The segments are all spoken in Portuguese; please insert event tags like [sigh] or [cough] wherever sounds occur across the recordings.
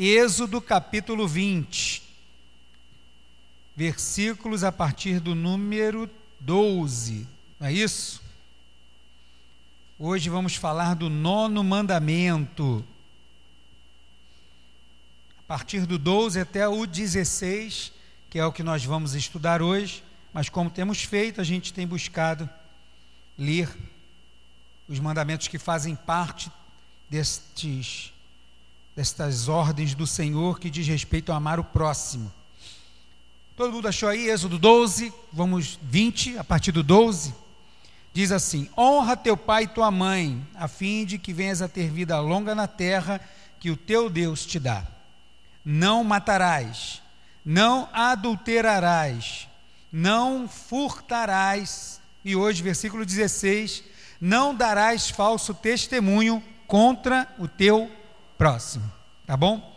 Êxodo capítulo 20, versículos a partir do número 12, não é isso? Hoje vamos falar do nono mandamento. A partir do 12 até o 16, que é o que nós vamos estudar hoje, mas como temos feito, a gente tem buscado ler os mandamentos que fazem parte destes destas ordens do Senhor que diz respeito a amar o próximo. Todo mundo achou aí Êxodo 12, vamos 20, a partir do 12. Diz assim: Honra teu pai e tua mãe, a fim de que venhas a ter vida longa na terra que o teu Deus te dá. Não matarás, não adulterarás, não furtarás. E hoje, versículo 16: Não darás falso testemunho contra o teu próximo. Tá bom?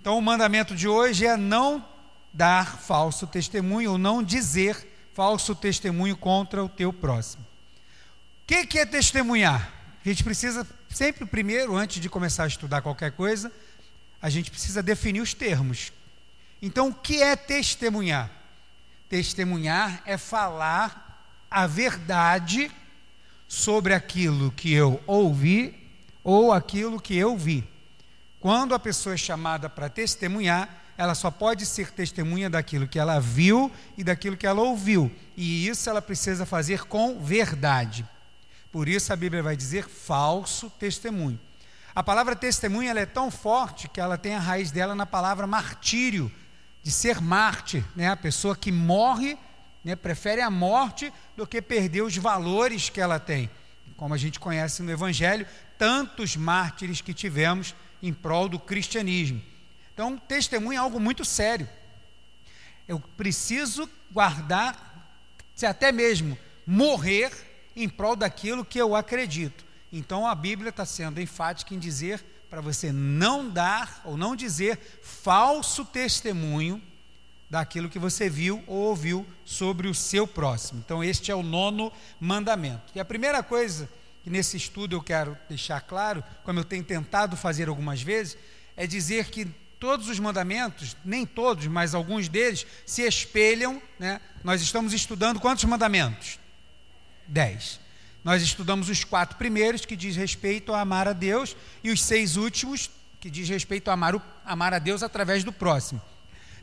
Então, o mandamento de hoje é não dar falso testemunho ou não dizer falso testemunho contra o teu próximo. O que, que é testemunhar? A gente precisa sempre primeiro, antes de começar a estudar qualquer coisa, a gente precisa definir os termos. Então, o que é testemunhar? Testemunhar é falar a verdade sobre aquilo que eu ouvi ou aquilo que eu vi. Quando a pessoa é chamada para testemunhar, ela só pode ser testemunha daquilo que ela viu e daquilo que ela ouviu. E isso ela precisa fazer com verdade. Por isso a Bíblia vai dizer falso testemunho. A palavra testemunha é tão forte que ela tem a raiz dela na palavra martírio, de ser mártir, né? a pessoa que morre, né? prefere a morte do que perder os valores que ela tem. Como a gente conhece no Evangelho, tantos mártires que tivemos em prol do cristianismo. Então, testemunho é algo muito sério. Eu preciso guardar, se até mesmo morrer em prol daquilo que eu acredito. Então, a Bíblia está sendo enfática em dizer para você não dar ou não dizer falso testemunho daquilo que você viu ou ouviu sobre o seu próximo. Então, este é o nono mandamento. E a primeira coisa que nesse estudo eu quero deixar claro, como eu tenho tentado fazer algumas vezes, é dizer que todos os mandamentos, nem todos, mas alguns deles, se espelham. Né? Nós estamos estudando quantos mandamentos? Dez. Nós estudamos os quatro primeiros, que diz respeito a amar a Deus, e os seis últimos, que diz respeito a amar, o, amar a Deus através do próximo.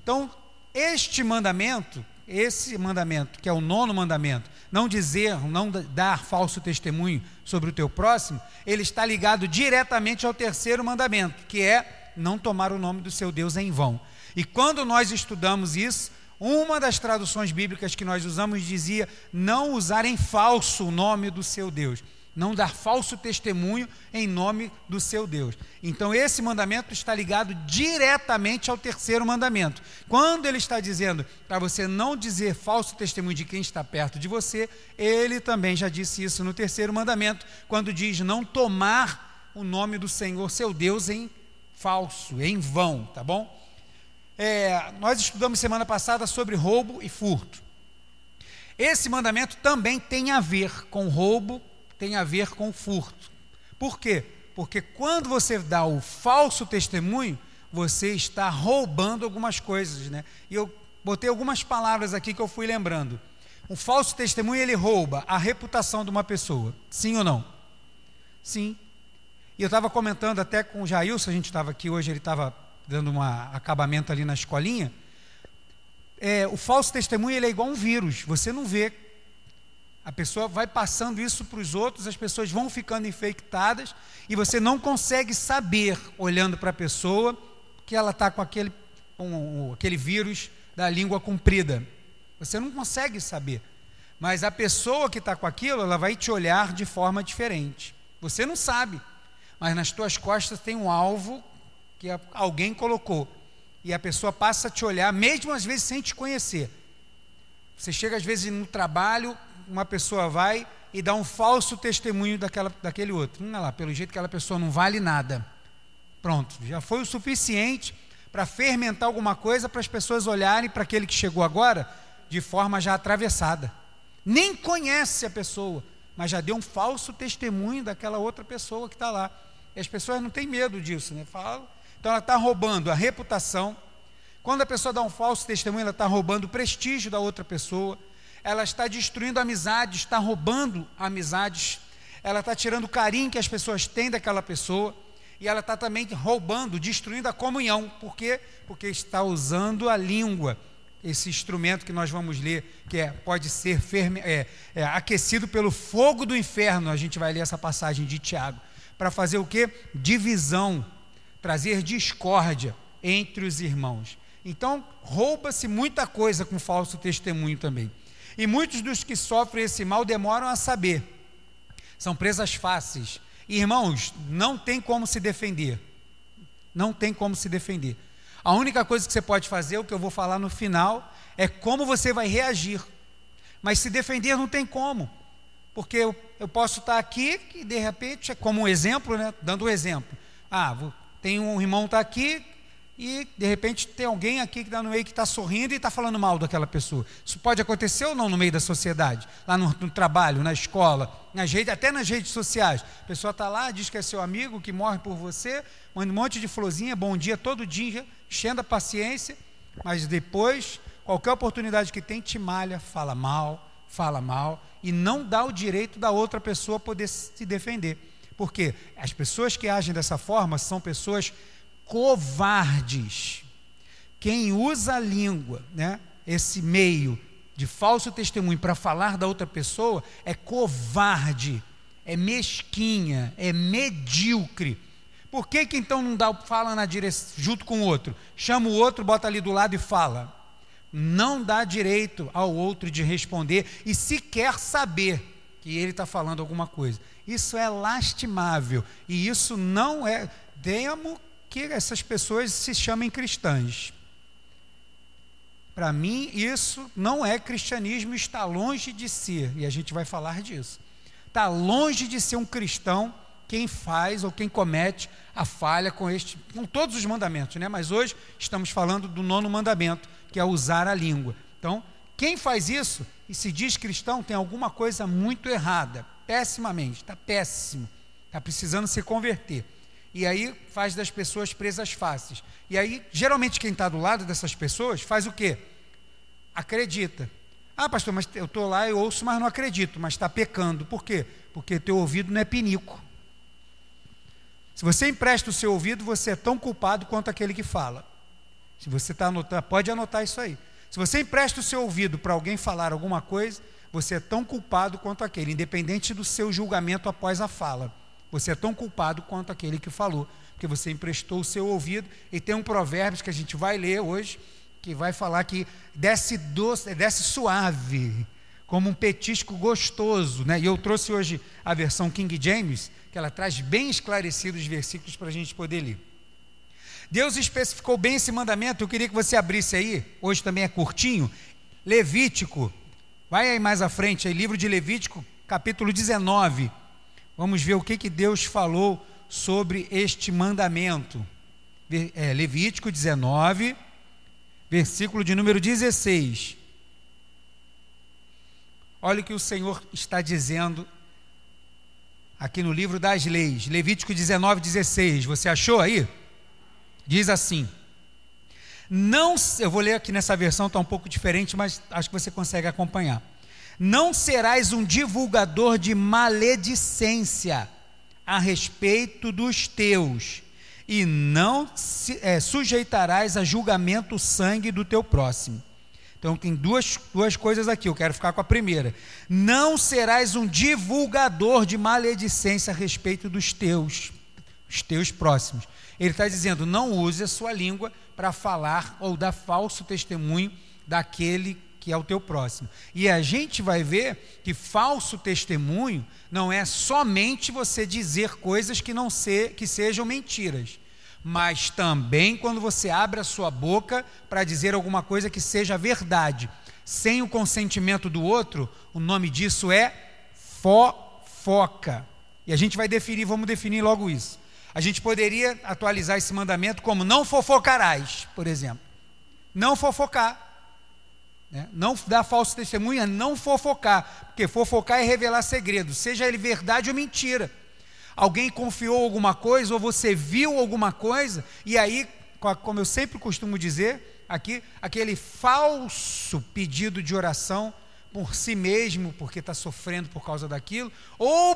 Então, este mandamento, esse mandamento, que é o nono mandamento, não dizer, não dar falso testemunho sobre o teu próximo, ele está ligado diretamente ao terceiro mandamento, que é não tomar o nome do seu Deus em vão. E quando nós estudamos isso, uma das traduções bíblicas que nós usamos dizia não usar em falso o nome do seu Deus não dar falso testemunho em nome do seu Deus. Então, esse mandamento está ligado diretamente ao terceiro mandamento. Quando ele está dizendo para você não dizer falso testemunho de quem está perto de você, ele também já disse isso no terceiro mandamento, quando diz não tomar o nome do Senhor, seu Deus, em falso, em vão, tá bom? É, nós estudamos semana passada sobre roubo e furto. Esse mandamento também tem a ver com roubo tem a ver com furto. Por quê? Porque quando você dá o falso testemunho, você está roubando algumas coisas, né? E eu botei algumas palavras aqui que eu fui lembrando. Um falso testemunho ele rouba a reputação de uma pessoa, sim ou não? Sim. E eu estava comentando até com o Jailson, a gente estava aqui hoje, ele estava dando um acabamento ali na escolinha. É, o falso testemunho ele é igual um vírus, você não vê a pessoa vai passando isso para os outros, as pessoas vão ficando infectadas e você não consegue saber, olhando para a pessoa, que ela está com aquele, aquele vírus da língua comprida. Você não consegue saber. Mas a pessoa que está com aquilo, ela vai te olhar de forma diferente. Você não sabe, mas nas tuas costas tem um alvo que alguém colocou. E a pessoa passa a te olhar, mesmo às vezes sem te conhecer. Você chega às vezes no trabalho, uma pessoa vai e dá um falso testemunho daquela, daquele outro. Não lá, pelo jeito que aquela pessoa não vale nada. Pronto, já foi o suficiente para fermentar alguma coisa para as pessoas olharem para aquele que chegou agora de forma já atravessada. Nem conhece a pessoa, mas já deu um falso testemunho daquela outra pessoa que está lá. E as pessoas não têm medo disso, né? Falam, Então ela está roubando a reputação. Quando a pessoa dá um falso testemunho, ela está roubando o prestígio da outra pessoa. Ela está destruindo amizades, está roubando amizades. Ela está tirando o carinho que as pessoas têm daquela pessoa. E ela está também roubando, destruindo a comunhão. Por quê? Porque está usando a língua esse instrumento que nós vamos ler, que é, pode ser ferme, é, é, aquecido pelo fogo do inferno. A gente vai ler essa passagem de Tiago. Para fazer o que? Divisão, trazer discórdia entre os irmãos. Então, rouba-se muita coisa com falso testemunho também. E muitos dos que sofrem esse mal demoram a saber. São presas fáceis. Irmãos, não tem como se defender. Não tem como se defender. A única coisa que você pode fazer, o que eu vou falar no final, é como você vai reagir. Mas se defender não tem como. Porque eu, eu posso estar aqui e de repente, é como um exemplo, né? dando um exemplo. Ah, tem um irmão está aqui e de repente tem alguém aqui que está no meio que está sorrindo e está falando mal daquela pessoa. Isso pode acontecer ou não no meio da sociedade? Lá no, no trabalho, na escola, nas redes, até nas redes sociais. A pessoa está lá, diz que é seu amigo, que morre por você, manda um monte de florzinha, bom dia todo dia, enchendo a paciência, mas depois, qualquer oportunidade que tem, te malha, fala mal, fala mal, e não dá o direito da outra pessoa poder se defender. Porque as pessoas que agem dessa forma são pessoas covardes. Quem usa a língua, né, esse meio de falso testemunho para falar da outra pessoa, é covarde, é mesquinha, é medíocre por que, que então não dá, fala na direção, junto com o outro? Chama o outro, bota ali do lado e fala. Não dá direito ao outro de responder e sequer saber que ele está falando alguma coisa. Isso é lastimável e isso não é. Temo que essas pessoas se chamem cristãs. Para mim, isso não é cristianismo, está longe de ser, e a gente vai falar disso. Está longe de ser um cristão quem faz ou quem comete a falha com este, com todos os mandamentos, né? Mas hoje estamos falando do nono mandamento, que é usar a língua. Então, quem faz isso e se diz cristão tem alguma coisa muito errada, pessimamente, está péssimo, está precisando se converter. E aí faz das pessoas presas fáceis. E aí, geralmente, quem está do lado dessas pessoas faz o quê? Acredita. Ah, pastor, mas eu estou lá e ouço, mas não acredito, mas está pecando. Por quê? Porque teu ouvido não é pinico. Se você empresta o seu ouvido, você é tão culpado quanto aquele que fala. Se você está anotando, pode anotar isso aí. Se você empresta o seu ouvido para alguém falar alguma coisa, você é tão culpado quanto aquele, independente do seu julgamento após a fala. Você é tão culpado quanto aquele que falou, porque você emprestou o seu ouvido. E tem um provérbio que a gente vai ler hoje, que vai falar que desce doce, desce suave, como um petisco gostoso, né? E eu trouxe hoje a versão King James, que ela traz bem esclarecidos os versículos para a gente poder ler. Deus especificou bem esse mandamento, eu queria que você abrisse aí, hoje também é curtinho, Levítico, vai aí mais à frente, aí, livro de Levítico, capítulo 19, vamos ver o que, que Deus falou sobre este mandamento. É, Levítico 19, versículo de número 16. Olha o que o Senhor está dizendo aqui no livro das leis, Levítico 19, 16. Você achou aí? Diz assim: Não, eu vou ler aqui nessa versão, está um pouco diferente, mas acho que você consegue acompanhar. Não serás um divulgador de maledicência a respeito dos teus, e não se, é, sujeitarás a julgamento o sangue do teu próximo. Então tem duas, duas coisas aqui, eu quero ficar com a primeira. Não serás um divulgador de maledicência a respeito dos teus, os teus próximos. Ele está dizendo, não use a sua língua para falar ou dar falso testemunho daquele que é o teu próximo. E a gente vai ver que falso testemunho não é somente você dizer coisas que não se, que sejam mentiras mas também quando você abre a sua boca para dizer alguma coisa que seja verdade, sem o consentimento do outro, o nome disso é fofoca. E a gente vai definir, vamos definir logo isso. A gente poderia atualizar esse mandamento como não fofocarás, por exemplo. Não fofocar. Né? Não dar falso testemunho é não fofocar, porque fofocar é revelar segredo, seja ele verdade ou mentira. alguém confiou alguma coisa ou você viu alguma coisa, e aí, como eu sempre costumo dizer, aqui, aquele falso pedido de oração por si mesmo, porque está sofrendo por causa daquilo, ou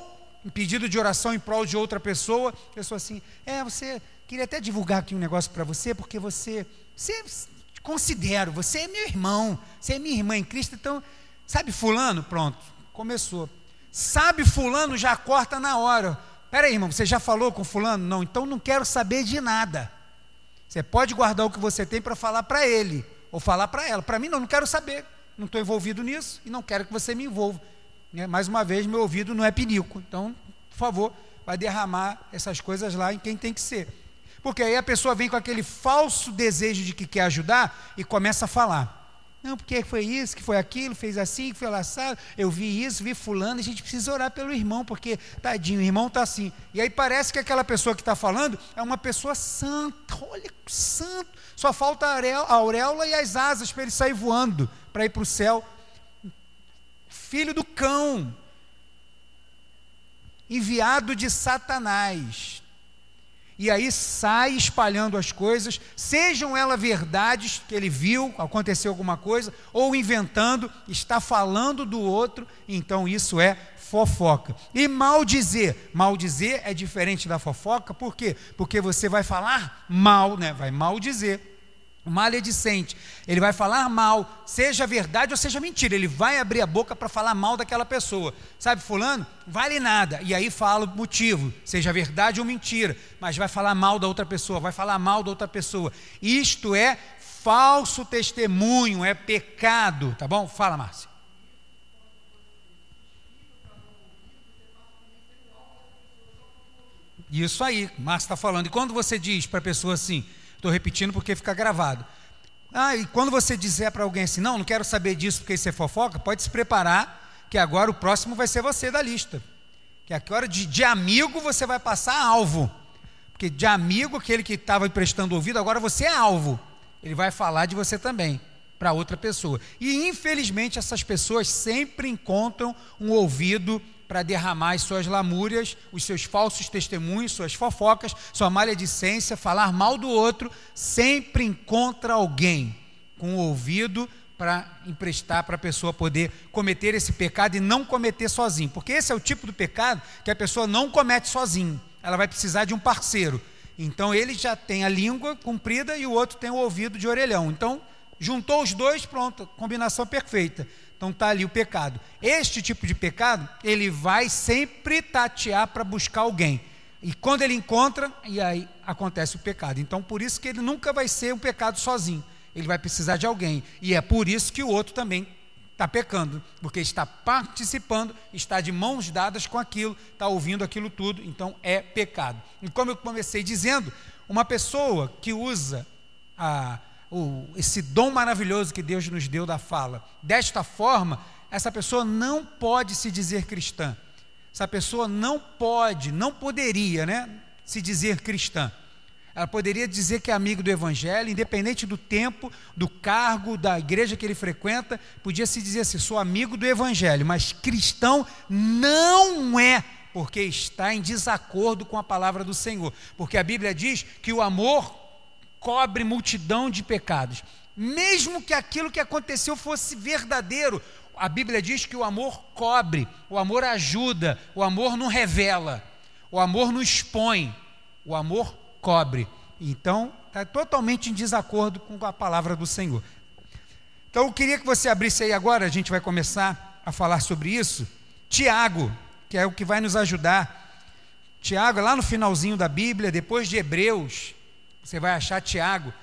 pedido de oração em prol de outra pessoa, pessoa assim, é, você queria até divulgar aqui um negócio para você, porque você, você considero, você é meu irmão, você é minha irmã em Cristo, então, sabe fulano? Pronto, começou. Sabe fulano, já corta na hora. Espera aí, irmão, você já falou com fulano? Não, então não quero saber de nada. Você pode guardar o que você tem para falar para ele, ou falar para ela. Para mim, não, não quero saber. Não estou envolvido nisso e não quero que você me envolva. Né? Mais uma vez, meu ouvido não é pinico. Então, por favor, vai derramar essas coisas lá em quem tem que ser. Porque aí a pessoa vem com aquele falso desejo de que quer ajudar e começa a falar. Não, porque foi isso, que foi aquilo, fez assim, que foi laçado, eu vi isso, vi fulano, a gente precisa orar pelo irmão, porque, tadinho, o irmão está assim. E aí parece que aquela pessoa que está falando é uma pessoa santa, olha, santo. Só falta a auréola e as asas para ele sair voando, para ir para o céu. Filho do cão, enviado de Satanás, e aí sai espalhando as coisas, sejam elas verdades que ele viu, aconteceu alguma coisa, ou inventando, está falando do outro, então isso é fofoca. E mal dizer, mal dizer é diferente da fofoca, por quê? Porque você vai falar mal, né? Vai mal dizer maledicente, ele vai falar mal, seja verdade ou seja mentira, ele vai abrir a boca para falar mal daquela pessoa. Sabe, fulano, vale nada. E aí fala o motivo, seja verdade ou mentira, mas vai falar mal da outra pessoa, vai falar mal da outra pessoa. Isto é falso testemunho, é pecado, tá bom? Fala, Márcia. Isso aí, Márcia está falando. E quando você diz para a pessoa assim, Estou repetindo porque fica gravado. Ah, e quando você dizer para alguém assim, não, não quero saber disso porque isso é fofoca, pode se preparar, que agora o próximo vai ser você da lista. Que agora de, de amigo você vai passar alvo. Porque de amigo, aquele que estava prestando ouvido, agora você é alvo. Ele vai falar de você também, para outra pessoa. E infelizmente essas pessoas sempre encontram um ouvido para derramar as suas lamúrias, os seus falsos testemunhos, suas fofocas, sua maledicência, falar mal do outro, sempre encontra alguém com o ouvido para emprestar para a pessoa poder cometer esse pecado e não cometer sozinho. Porque esse é o tipo do pecado que a pessoa não comete sozinho. Ela vai precisar de um parceiro. Então ele já tem a língua comprida e o outro tem o ouvido de orelhão. Então, juntou os dois, pronto, combinação perfeita. Então está ali o pecado. Este tipo de pecado, ele vai sempre tatear para buscar alguém. E quando ele encontra, e aí acontece o pecado. Então por isso que ele nunca vai ser um pecado sozinho. Ele vai precisar de alguém. E é por isso que o outro também está pecando, porque está participando, está de mãos dadas com aquilo, está ouvindo aquilo tudo, então é pecado. E como eu comecei dizendo, uma pessoa que usa a o, esse dom maravilhoso que Deus nos deu da fala. Desta forma, essa pessoa não pode se dizer cristã. Essa pessoa não pode, não poderia, né, se dizer cristã. Ela poderia dizer que é amigo do Evangelho, independente do tempo, do cargo, da igreja que ele frequenta, podia se dizer assim: sou amigo do Evangelho, mas cristão não é, porque está em desacordo com a palavra do Senhor. Porque a Bíblia diz que o amor cobre multidão de pecados. Mesmo que aquilo que aconteceu fosse verdadeiro, a Bíblia diz que o amor cobre, o amor ajuda, o amor não revela, o amor não expõe, o amor cobre. Então, está totalmente em desacordo com a palavra do Senhor. Então, eu queria que você abrisse aí agora, a gente vai começar a falar sobre isso. Tiago, que é o que vai nos ajudar. Tiago, lá no finalzinho da Bíblia, depois de Hebreus, você vai achar Tiago.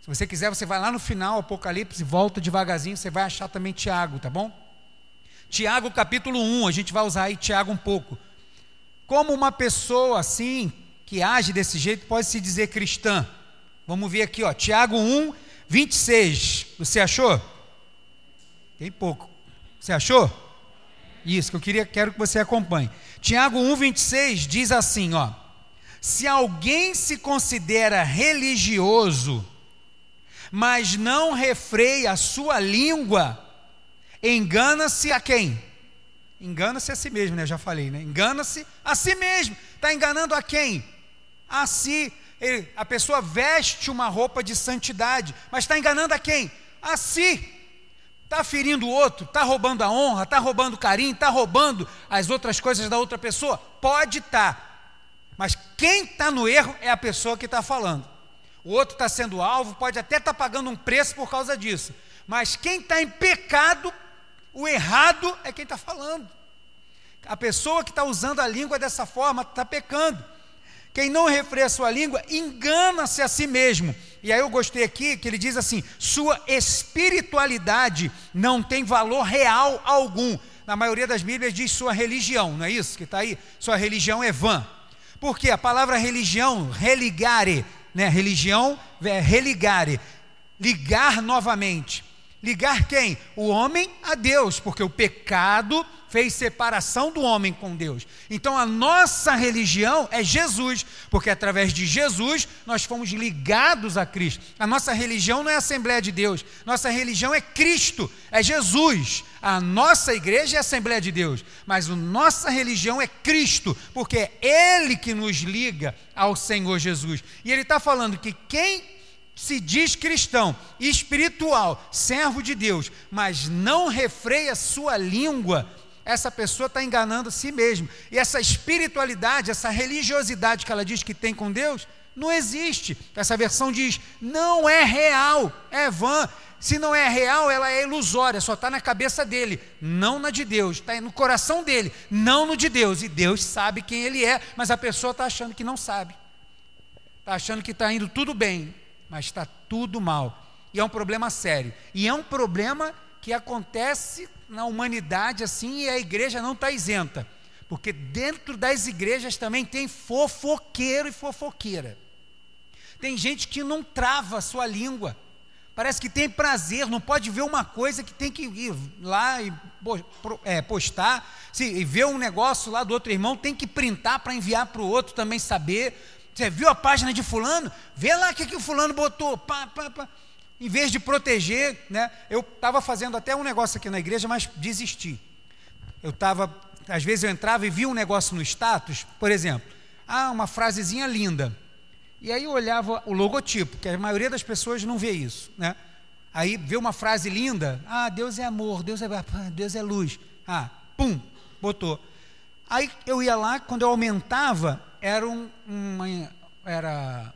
Se você quiser, você vai lá no final, Apocalipse, volta devagarzinho, você vai achar também Tiago, tá bom? Tiago capítulo 1, a gente vai usar aí Tiago um pouco. Como uma pessoa assim, que age desse jeito, pode se dizer cristã? Vamos ver aqui, ó, Tiago 1, 26. Você achou? Tem pouco. Você achou? Isso, que eu queria, quero que você acompanhe. Tiago 1, 26 diz assim, ó. Se alguém se considera religioso, mas não refreia a sua língua, engana-se a quem? Engana-se a si mesmo, né? Já falei, né? Engana-se a si mesmo. Está enganando a quem? A si. Ele, a pessoa veste uma roupa de santidade, mas está enganando a quem? A si. Está ferindo o outro, está roubando a honra, está roubando o carinho, está roubando as outras coisas da outra pessoa? Pode estar. Tá. Mas quem está no erro é a pessoa que está falando. O outro está sendo alvo, pode até estar tá pagando um preço por causa disso. Mas quem está em pecado o errado é quem está falando. A pessoa que está usando a língua dessa forma está pecando. Quem não refreia sua língua engana-se a si mesmo. E aí eu gostei aqui que ele diz assim: sua espiritualidade não tem valor real algum. Na maioria das Bíblias diz sua religião, não é isso que está aí? Sua religião é vã. Porque a palavra religião, religare, né? Religião é religare, ligar novamente. Ligar quem? O homem a Deus, porque o pecado fez separação do homem com Deus. Então a nossa religião é Jesus, porque através de Jesus nós fomos ligados a Cristo. A nossa religião não é a Assembleia de Deus, nossa religião é Cristo, é Jesus. A nossa igreja é a Assembleia de Deus, mas a nossa religião é Cristo, porque é Ele que nos liga ao Senhor Jesus. E Ele está falando que quem se diz cristão, espiritual, servo de Deus, mas não refreia sua língua, essa pessoa está enganando a si mesmo. E essa espiritualidade, essa religiosidade que ela diz que tem com Deus, não existe. Essa versão diz: não é real, é vã. Se não é real, ela é ilusória, só está na cabeça dele, não na de Deus, está no coração dele, não no de Deus. E Deus sabe quem ele é, mas a pessoa está achando que não sabe, está achando que está indo tudo bem, mas está tudo mal. E é um problema sério. E é um problema que acontece na humanidade assim e a igreja não está isenta. Porque dentro das igrejas também tem fofoqueiro e fofoqueira. Tem gente que não trava a sua língua. Parece que tem prazer, não pode ver uma coisa que tem que ir lá e é, postar. Se ver um negócio lá do outro irmão, tem que printar para enviar para o outro também saber. Você viu a página de fulano? Vê lá o que, que o fulano botou. Pá, pá, pá. Em vez de proteger, né? Eu estava fazendo até um negócio aqui na igreja, mas desisti. Eu estava, às vezes eu entrava e via um negócio no status, por exemplo, ah, uma frasezinha linda. E aí eu olhava o logotipo, que a maioria das pessoas não vê isso, né? Aí vê uma frase linda, ah, Deus é amor, Deus é, Deus é luz. Ah, pum, botou. Aí eu ia lá, quando eu aumentava, era um, uma, era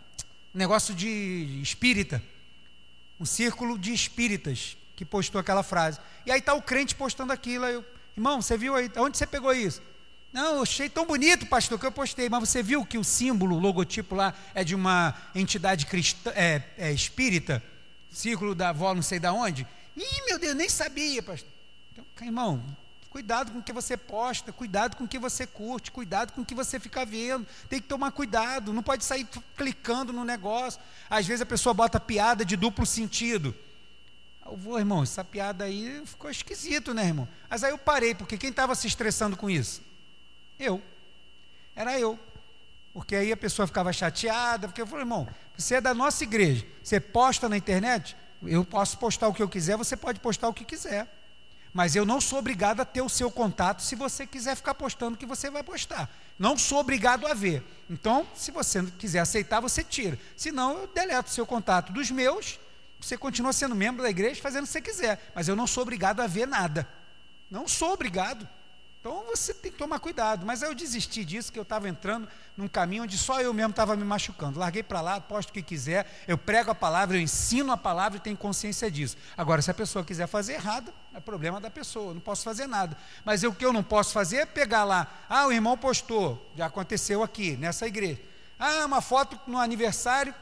negócio de espírita, um círculo de espíritas que postou aquela frase. E aí está o crente postando aquilo. Aí eu, Irmão, você viu aí? Onde você pegou isso? Não, eu achei tão bonito, pastor, que eu postei. Mas você viu que o símbolo, o logotipo lá é de uma entidade cristã, é, é espírita? Círculo da avó, não sei da onde? Ih, meu Deus, nem sabia, pastor. Então, irmão, Cuidado com o que você posta, cuidado com o que você curte, cuidado com o que você fica vendo. Tem que tomar cuidado, não pode sair clicando no negócio. Às vezes a pessoa bota piada de duplo sentido. Eu vou, irmão, essa piada aí ficou esquisito, né, irmão? Mas aí eu parei, porque quem estava se estressando com isso? Eu. Era eu. Porque aí a pessoa ficava chateada, porque eu falei, irmão, você é da nossa igreja, você posta na internet, eu posso postar o que eu quiser, você pode postar o que quiser. Mas eu não sou obrigado a ter o seu contato se você quiser ficar postando o que você vai postar. Não sou obrigado a ver. Então, se você quiser aceitar, você tira. Se não, eu deleto o seu contato dos meus. Você continua sendo membro da igreja fazendo o que você quiser. Mas eu não sou obrigado a ver nada. Não sou obrigado. Então você tem que tomar cuidado. Mas aí eu desisti disso, que eu estava entrando num caminho onde só eu mesmo estava me machucando. Larguei para lá, posto o que quiser, eu prego a palavra, eu ensino a palavra e tenho consciência disso. Agora, se a pessoa quiser fazer errado, é problema da pessoa, eu não posso fazer nada. Mas eu, o que eu não posso fazer é pegar lá, ah, o irmão postou, já aconteceu aqui, nessa igreja. Ah, uma foto no aniversário,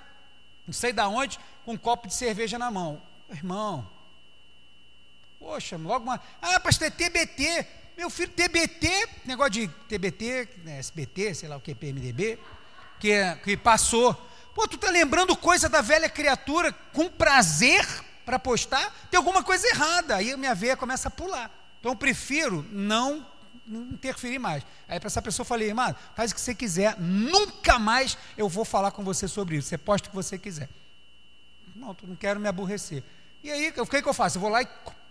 não sei da onde, com um copo de cerveja na mão. Irmão, poxa, logo uma. Ah, pastor, é TBT. Meu filho, TBT, negócio de TBT, né, SBT, sei lá o que, PMDB, que, que passou. Pô, tu tá lembrando coisa da velha criatura com prazer para postar? Tem alguma coisa errada. Aí a minha veia começa a pular. Então eu prefiro não, interferir mais. Aí para essa pessoa eu falei, irmão, faz o que você quiser, nunca mais eu vou falar com você sobre isso. Você posta o que você quiser. Não, não quero me aborrecer. E aí, o que, que eu faço? Eu vou lá e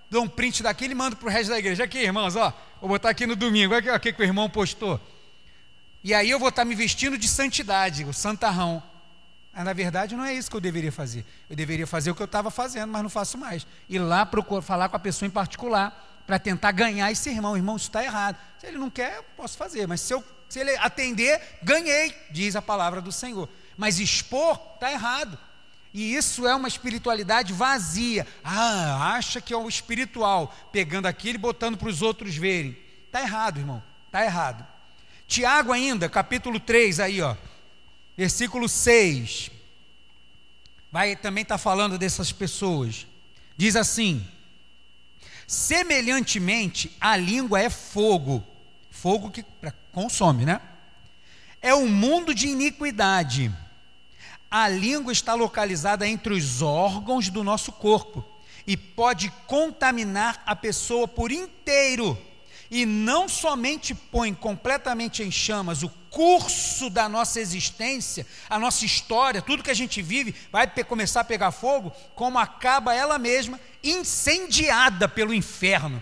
dou um print daquele e mando para o resto da igreja. Aqui, irmãos, ó, vou botar aqui no domingo, olha o que o irmão postou. E aí eu vou estar me vestindo de santidade, o santarrão. Mas, na verdade, não é isso que eu deveria fazer. Eu deveria fazer o que eu estava fazendo, mas não faço mais. Ir lá procurar, falar com a pessoa em particular para tentar ganhar esse irmão. Irmão, isso está errado. Se ele não quer, eu posso fazer. Mas se, eu, se ele atender, ganhei, diz a palavra do Senhor. Mas expor está errado. E isso é uma espiritualidade vazia. Ah, acha que é o espiritual, pegando aquilo e botando para os outros verem. Está errado, irmão. Está errado. Tiago ainda, capítulo 3, aí, ó. Versículo 6. Vai também estar tá falando dessas pessoas. Diz assim: Semelhantemente, a língua é fogo. Fogo que consome, né? É um mundo de iniquidade a língua está localizada entre os órgãos do nosso corpo e pode contaminar a pessoa por inteiro. E não somente põe completamente em chamas o curso da nossa existência, a nossa história, tudo que a gente vive vai começar a pegar fogo, como acaba ela mesma incendiada pelo inferno.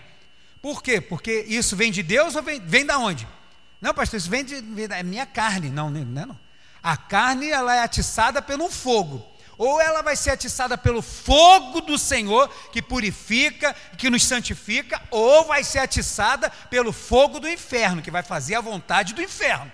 Por quê? Porque isso vem de Deus ou vem, vem da onde? Não, pastor, isso vem de, vem da é minha carne. Não, não é não. A carne ela é atiçada pelo fogo. Ou ela vai ser atiçada pelo fogo do Senhor, que purifica, que nos santifica, ou vai ser atiçada pelo fogo do inferno, que vai fazer a vontade do inferno.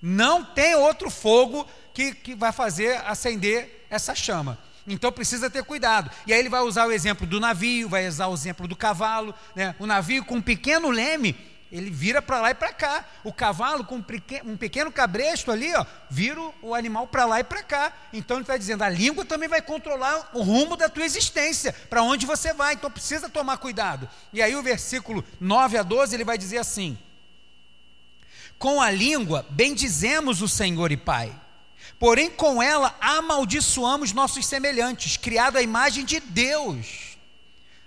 Não tem outro fogo que, que vai fazer acender essa chama. Então precisa ter cuidado. E aí ele vai usar o exemplo do navio, vai usar o exemplo do cavalo. Né? O navio com um pequeno leme, ele vira para lá e para cá. O cavalo com um pequeno cabresto ali, ó, vira o animal para lá e para cá. Então ele está dizendo: a língua também vai controlar o rumo da tua existência, para onde você vai. Então precisa tomar cuidado. E aí o versículo 9 a 12 ele vai dizer assim: Com a língua bendizemos o Senhor e Pai. Porém, com ela amaldiçoamos nossos semelhantes, criado à imagem de Deus.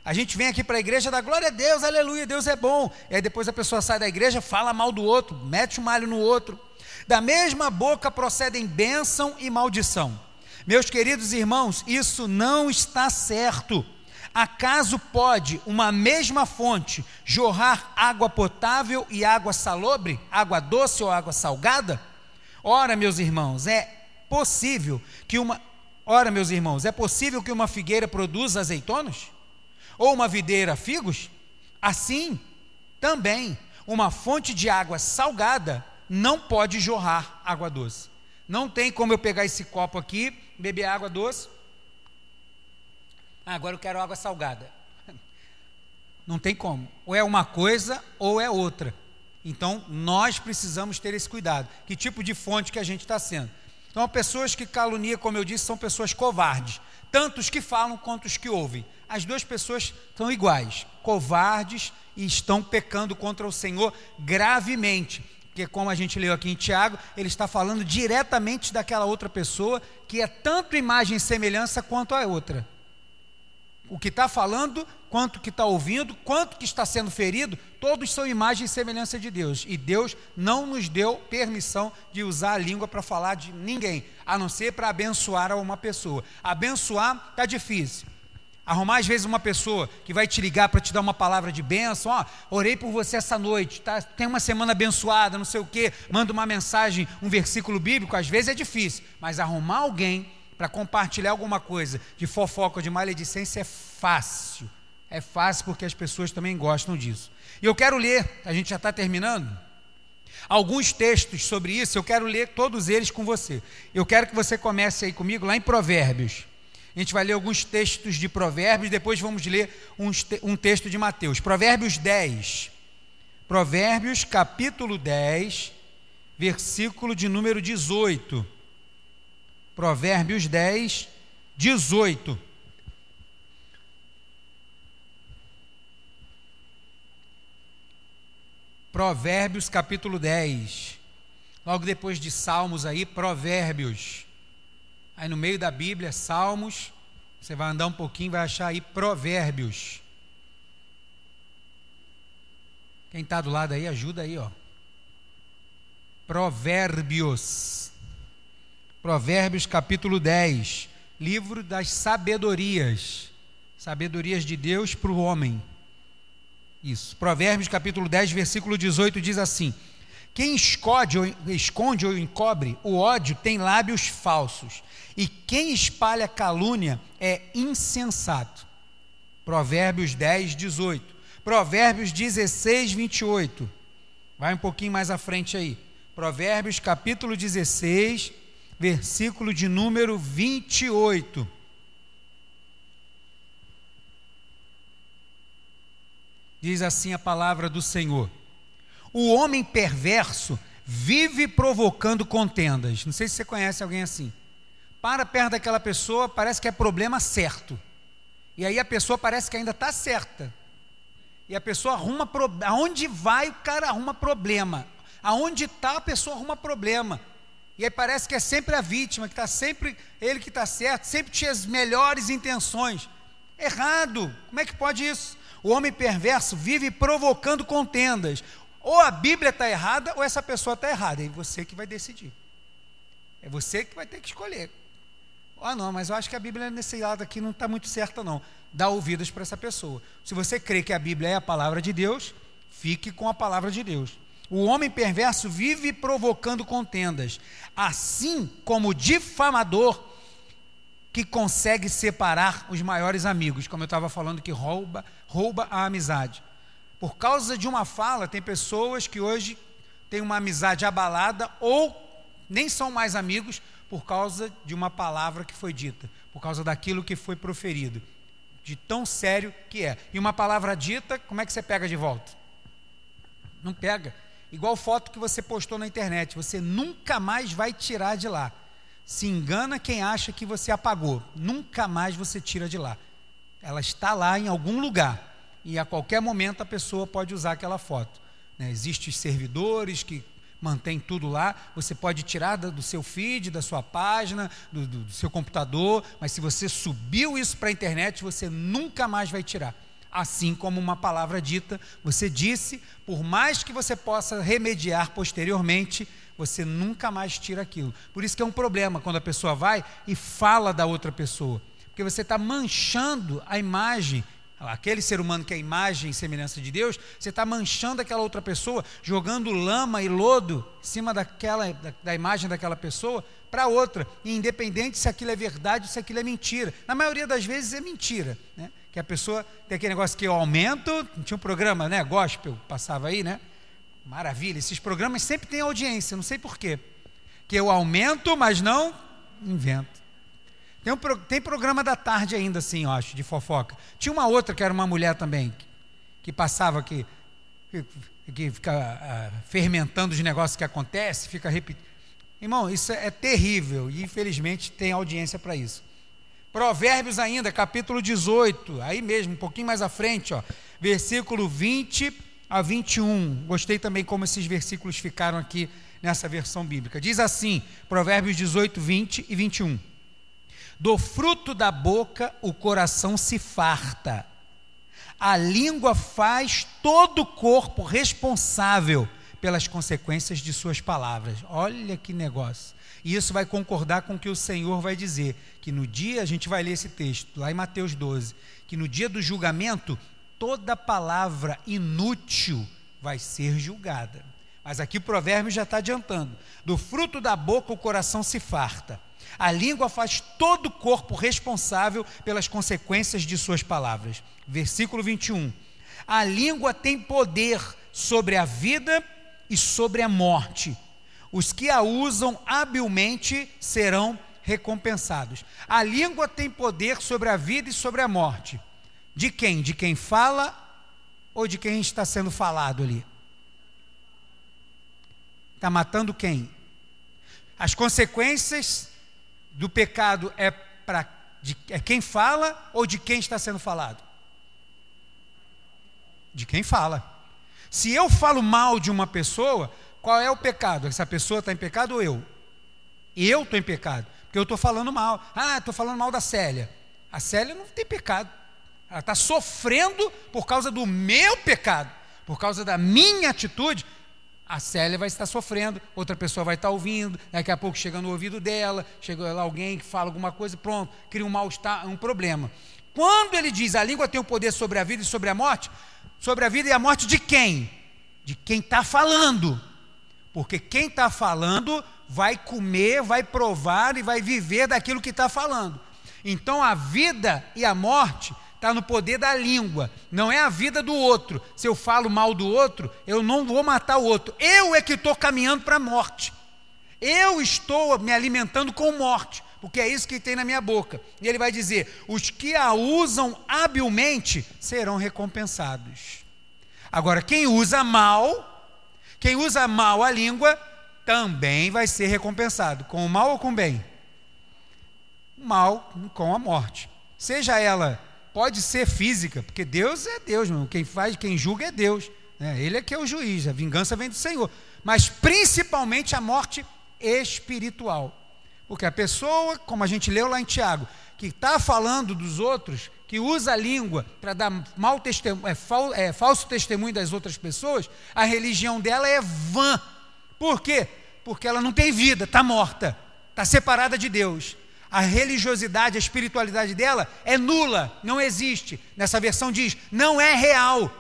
A gente vem aqui para a igreja, dá glória a Deus, aleluia, Deus é bom. E aí depois a pessoa sai da igreja, fala mal do outro, mete um malho no outro. Da mesma boca procedem bênção e maldição. Meus queridos irmãos, isso não está certo. Acaso pode uma mesma fonte jorrar água potável e água salobre, água doce ou água salgada? Ora, meus irmãos, é possível que uma Ora, meus irmãos, é possível que uma figueira produza azeitonas? Ou uma videira figos, assim também uma fonte de água salgada não pode jorrar água doce. Não tem como eu pegar esse copo aqui, beber água doce. Ah, agora eu quero água salgada. [laughs] Não tem como. Ou é uma coisa ou é outra. Então nós precisamos ter esse cuidado. Que tipo de fonte que a gente está sendo? Então, pessoas que caluniam, como eu disse, são pessoas covardes. Tanto os que falam quanto os que ouvem as duas pessoas são iguais, covardes e estão pecando contra o Senhor gravemente. Porque, como a gente leu aqui em Tiago, ele está falando diretamente daquela outra pessoa que é tanto imagem e semelhança quanto a outra. O que está falando, quanto que está ouvindo, quanto que está sendo ferido, todos são imagem e semelhança de Deus. E Deus não nos deu permissão de usar a língua para falar de ninguém, a não ser para abençoar a uma pessoa. Abençoar está difícil. Arrumar às vezes uma pessoa que vai te ligar para te dar uma palavra de bênção, ó, orei por você essa noite, tá? Tem uma semana abençoada, não sei o quê, manda uma mensagem, um versículo bíblico, às vezes é difícil, mas arrumar alguém para compartilhar alguma coisa de fofoca ou de maledicência é fácil. É fácil porque as pessoas também gostam disso. E eu quero ler, a gente já está terminando, alguns textos sobre isso, eu quero ler todos eles com você. Eu quero que você comece aí comigo lá em Provérbios. A gente vai ler alguns textos de Provérbios, depois vamos ler um, um texto de Mateus. Provérbios 10. Provérbios capítulo 10, versículo de número 18. Provérbios 10, 18. Provérbios capítulo 10. Logo depois de Salmos aí, Provérbios. Aí no meio da Bíblia, Salmos, você vai andar um pouquinho, vai achar aí Provérbios. Quem está do lado aí, ajuda aí, ó. Provérbios. Provérbios capítulo 10. Livro das sabedorias. Sabedorias de Deus para o homem. Isso. Provérbios capítulo 10, versículo 18 diz assim: Quem esconde ou, esconde ou encobre o ódio tem lábios falsos, e quem espalha calúnia é insensato. Provérbios 10, 18. Provérbios 16, 28. Vai um pouquinho mais à frente aí. Provérbios capítulo 16, versículo de número 28. Diz assim a palavra do Senhor: O homem perverso vive provocando contendas. Não sei se você conhece alguém assim. Para perto daquela pessoa, parece que é problema certo. E aí a pessoa parece que ainda está certa. E a pessoa arruma aonde vai o cara arruma problema. Aonde está a pessoa arruma problema. E aí parece que é sempre a vítima, que está sempre ele que está certo, sempre tinha as melhores intenções. Errado. Como é que pode isso? O homem perverso vive provocando contendas. Ou a Bíblia está errada, ou essa pessoa está errada. É você que vai decidir. É você que vai ter que escolher. Ah, não, mas eu acho que a Bíblia nesse lado aqui não está muito certa, não. Dá ouvidos para essa pessoa. Se você crê que a Bíblia é a palavra de Deus, fique com a palavra de Deus. O homem perverso vive provocando contendas, assim como o difamador que consegue separar os maiores amigos, como eu estava falando, que rouba, rouba a amizade. Por causa de uma fala, tem pessoas que hoje têm uma amizade abalada ou nem são mais amigos por causa de uma palavra que foi dita, por causa daquilo que foi proferido, de tão sério que é. E uma palavra dita, como é que você pega de volta? Não pega. Igual foto que você postou na internet, você nunca mais vai tirar de lá. Se engana quem acha que você apagou, nunca mais você tira de lá. Ela está lá em algum lugar e a qualquer momento a pessoa pode usar aquela foto. Né? Existem servidores que mantém tudo lá. Você pode tirar do seu feed, da sua página, do, do, do seu computador, mas se você subiu isso para a internet, você nunca mais vai tirar. Assim como uma palavra dita, você disse, por mais que você possa remediar posteriormente, você nunca mais tira aquilo. Por isso que é um problema quando a pessoa vai e fala da outra pessoa, porque você está manchando a imagem aquele ser humano que é a imagem e semelhança de Deus, você está manchando aquela outra pessoa, jogando lama e lodo em cima daquela, da, da imagem daquela pessoa para outra, independente se aquilo é verdade ou se aquilo é mentira. Na maioria das vezes é mentira, né? Que a pessoa tem aquele negócio que eu aumento, tinha um programa, né, gospel, passava aí, né? Maravilha, esses programas sempre têm audiência, não sei porquê. Que eu aumento, mas não invento. Tem, um, tem programa da tarde ainda, assim, eu acho, de fofoca. Tinha uma outra que era uma mulher também, que, que passava que, que, que fica uh, fermentando os negócios que acontecem, fica repetindo. Irmão, isso é, é terrível e infelizmente tem audiência para isso. Provérbios ainda, capítulo 18, aí mesmo, um pouquinho mais à frente, ó, versículo 20 a 21. Gostei também como esses versículos ficaram aqui nessa versão bíblica. Diz assim, Provérbios 18, 20 e 21. Do fruto da boca o coração se farta. A língua faz todo o corpo responsável pelas consequências de suas palavras. Olha que negócio. E isso vai concordar com o que o Senhor vai dizer, que no dia, a gente vai ler esse texto, lá em Mateus 12, que no dia do julgamento, toda palavra inútil vai ser julgada. Mas aqui o provérbio já está adiantando: do fruto da boca o coração se farta. A língua faz todo o corpo responsável pelas consequências de suas palavras. Versículo 21. A língua tem poder sobre a vida e sobre a morte. Os que a usam habilmente serão recompensados. A língua tem poder sobre a vida e sobre a morte. De quem? De quem fala ou de quem está sendo falado ali? Está matando quem? As consequências do pecado é para é quem fala ou de quem está sendo falado? De quem fala. Se eu falo mal de uma pessoa, qual é o pecado? Essa pessoa está em pecado ou eu? Eu estou em pecado, porque eu estou falando mal. Ah, estou falando mal da Célia. A Célia não tem pecado. Ela está sofrendo por causa do meu pecado, por causa da minha atitude a Célia vai estar sofrendo, outra pessoa vai estar ouvindo, daqui a pouco chega no ouvido dela, chega lá alguém que fala alguma coisa, pronto, cria um mal-estar, um problema. Quando ele diz a língua tem o poder sobre a vida e sobre a morte, sobre a vida e a morte de quem? De quem está falando. Porque quem está falando vai comer, vai provar e vai viver daquilo que está falando. Então a vida e a morte está no poder da língua, não é a vida do outro. Se eu falo mal do outro, eu não vou matar o outro. Eu é que estou caminhando para a morte. Eu estou me alimentando com morte, porque é isso que tem na minha boca. E ele vai dizer: os que a usam habilmente serão recompensados. Agora, quem usa mal, quem usa mal a língua, também vai ser recompensado. Com o mal ou com o bem? Mal com a morte. Seja ela, pode ser física, porque Deus é Deus, quem faz, quem julga é Deus. Né? Ele é que é o juiz, a vingança vem do Senhor. Mas principalmente a morte espiritual. Porque a pessoa, como a gente leu lá em Tiago, que está falando dos outros, que usa a língua para dar mau testemunho, é, fal, é, falso testemunho das outras pessoas, a religião dela é vã. Por quê? Porque ela não tem vida, está morta, está separada de Deus. A religiosidade, a espiritualidade dela é nula, não existe. Nessa versão diz, não é real,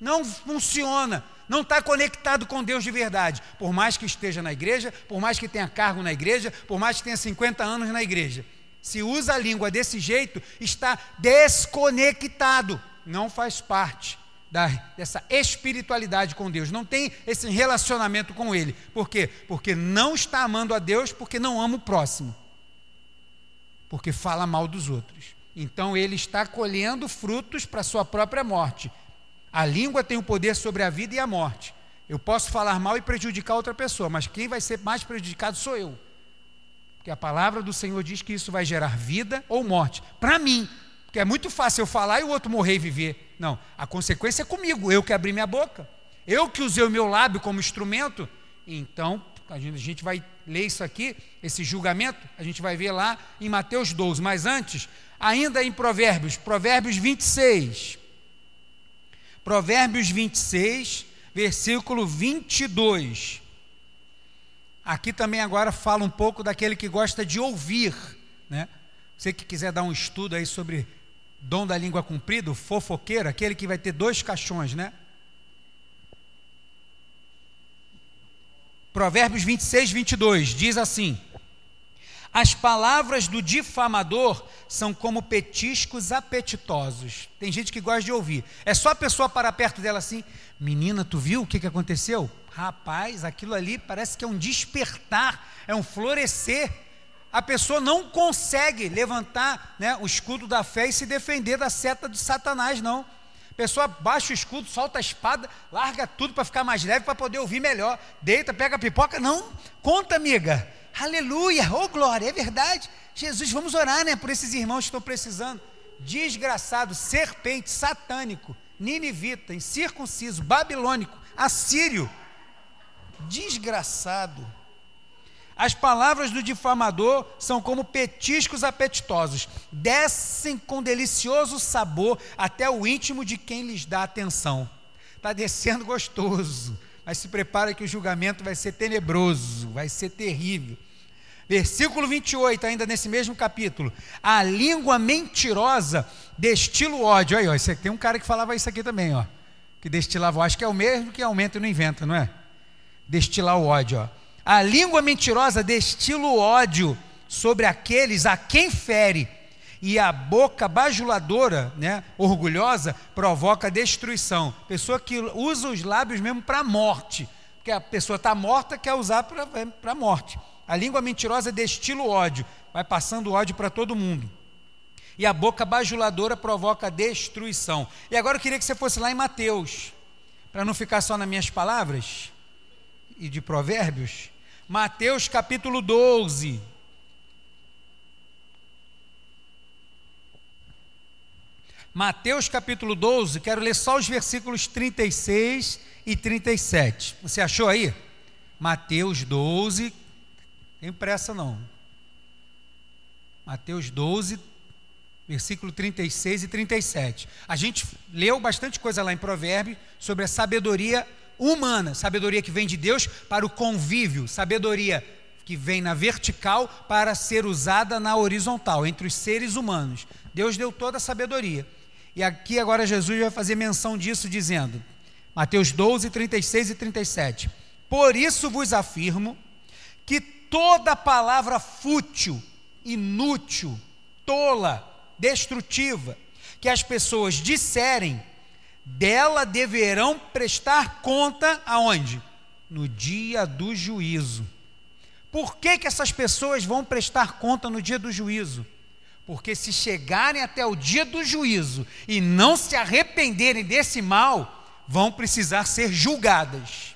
não funciona não está conectado com Deus de verdade, por mais que esteja na igreja, por mais que tenha cargo na igreja, por mais que tenha 50 anos na igreja. Se usa a língua desse jeito, está desconectado, não faz parte da, dessa espiritualidade com Deus, não tem esse relacionamento com Ele. Por quê? Porque não está amando a Deus, porque não ama o próximo, porque fala mal dos outros. Então ele está colhendo frutos para sua própria morte. A língua tem o poder sobre a vida e a morte. Eu posso falar mal e prejudicar outra pessoa, mas quem vai ser mais prejudicado sou eu. Porque a palavra do Senhor diz que isso vai gerar vida ou morte. Para mim, porque é muito fácil eu falar e o outro morrer e viver. Não, a consequência é comigo, eu que abri minha boca. Eu que usei o meu lábio como instrumento. Então, a gente, a gente vai ler isso aqui, esse julgamento, a gente vai ver lá em Mateus 12. Mas antes, ainda em Provérbios, Provérbios 26. Provérbios 26, versículo 22. Aqui também agora fala um pouco daquele que gosta de ouvir, né? Você que quiser dar um estudo aí sobre dom da língua comprida, fofoqueiro, aquele que vai ter dois caixões, né? Provérbios 26, 22 diz assim: as palavras do difamador são como petiscos apetitosos. Tem gente que gosta de ouvir. É só a pessoa parar perto dela assim: Menina, tu viu o que, que aconteceu? Rapaz, aquilo ali parece que é um despertar, é um florescer. A pessoa não consegue levantar né, o escudo da fé e se defender da seta de Satanás, não. A pessoa baixa o escudo, solta a espada, larga tudo para ficar mais leve, para poder ouvir melhor. Deita, pega a pipoca. Não, conta, amiga. Aleluia, oh glória, é verdade. Jesus, vamos orar, né, por esses irmãos que estão precisando. Desgraçado, serpente, satânico, ninivita, incircunciso, babilônico, assírio. Desgraçado. As palavras do difamador são como petiscos apetitosos, descem com delicioso sabor até o íntimo de quem lhes dá atenção. Está descendo gostoso, mas se prepara que o julgamento vai ser tenebroso, vai ser terrível. Versículo 28, ainda nesse mesmo capítulo. A língua mentirosa destila o ódio. Aí, ó, tem um cara que falava isso aqui também, ó. Que destilava, acho que é o mesmo que aumenta e não inventa, não é? Destilar o ódio, ó. A língua mentirosa destila o ódio sobre aqueles a quem fere, e a boca bajuladora, né, orgulhosa, provoca destruição. Pessoa que usa os lábios mesmo para a morte, porque a pessoa está morta, quer usar para a morte. A língua mentirosa destila o ódio, vai passando ódio para todo mundo. E a boca bajuladora provoca destruição. E agora eu queria que você fosse lá em Mateus, para não ficar só nas minhas palavras e de Provérbios. Mateus capítulo 12. Mateus capítulo 12, quero ler só os versículos 36 e 37. Você achou aí? Mateus 12, tem pressa não. Mateus 12, versículo 36 e 37. A gente leu bastante coisa lá em Provérbios sobre a sabedoria humana, sabedoria que vem de Deus para o convívio, sabedoria que vem na vertical para ser usada na horizontal, entre os seres humanos. Deus deu toda a sabedoria. E aqui agora Jesus vai fazer menção disso, dizendo, Mateus 12, 36 e 37. Por isso vos afirmo que toda palavra fútil, inútil, tola, destrutiva, que as pessoas disserem, dela deverão prestar conta aonde? No dia do juízo. Por que, que essas pessoas vão prestar conta no dia do juízo? Porque se chegarem até o dia do juízo e não se arrependerem desse mal, vão precisar ser julgadas.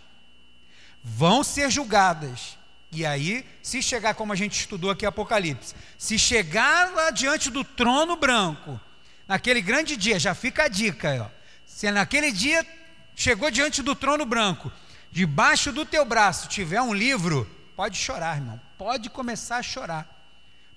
Vão ser julgadas. E aí, se chegar, como a gente estudou aqui Apocalipse, se chegar lá diante do trono branco, naquele grande dia, já fica a dica, ó, se naquele dia chegou diante do trono branco, debaixo do teu braço tiver um livro, pode chorar, irmão, pode começar a chorar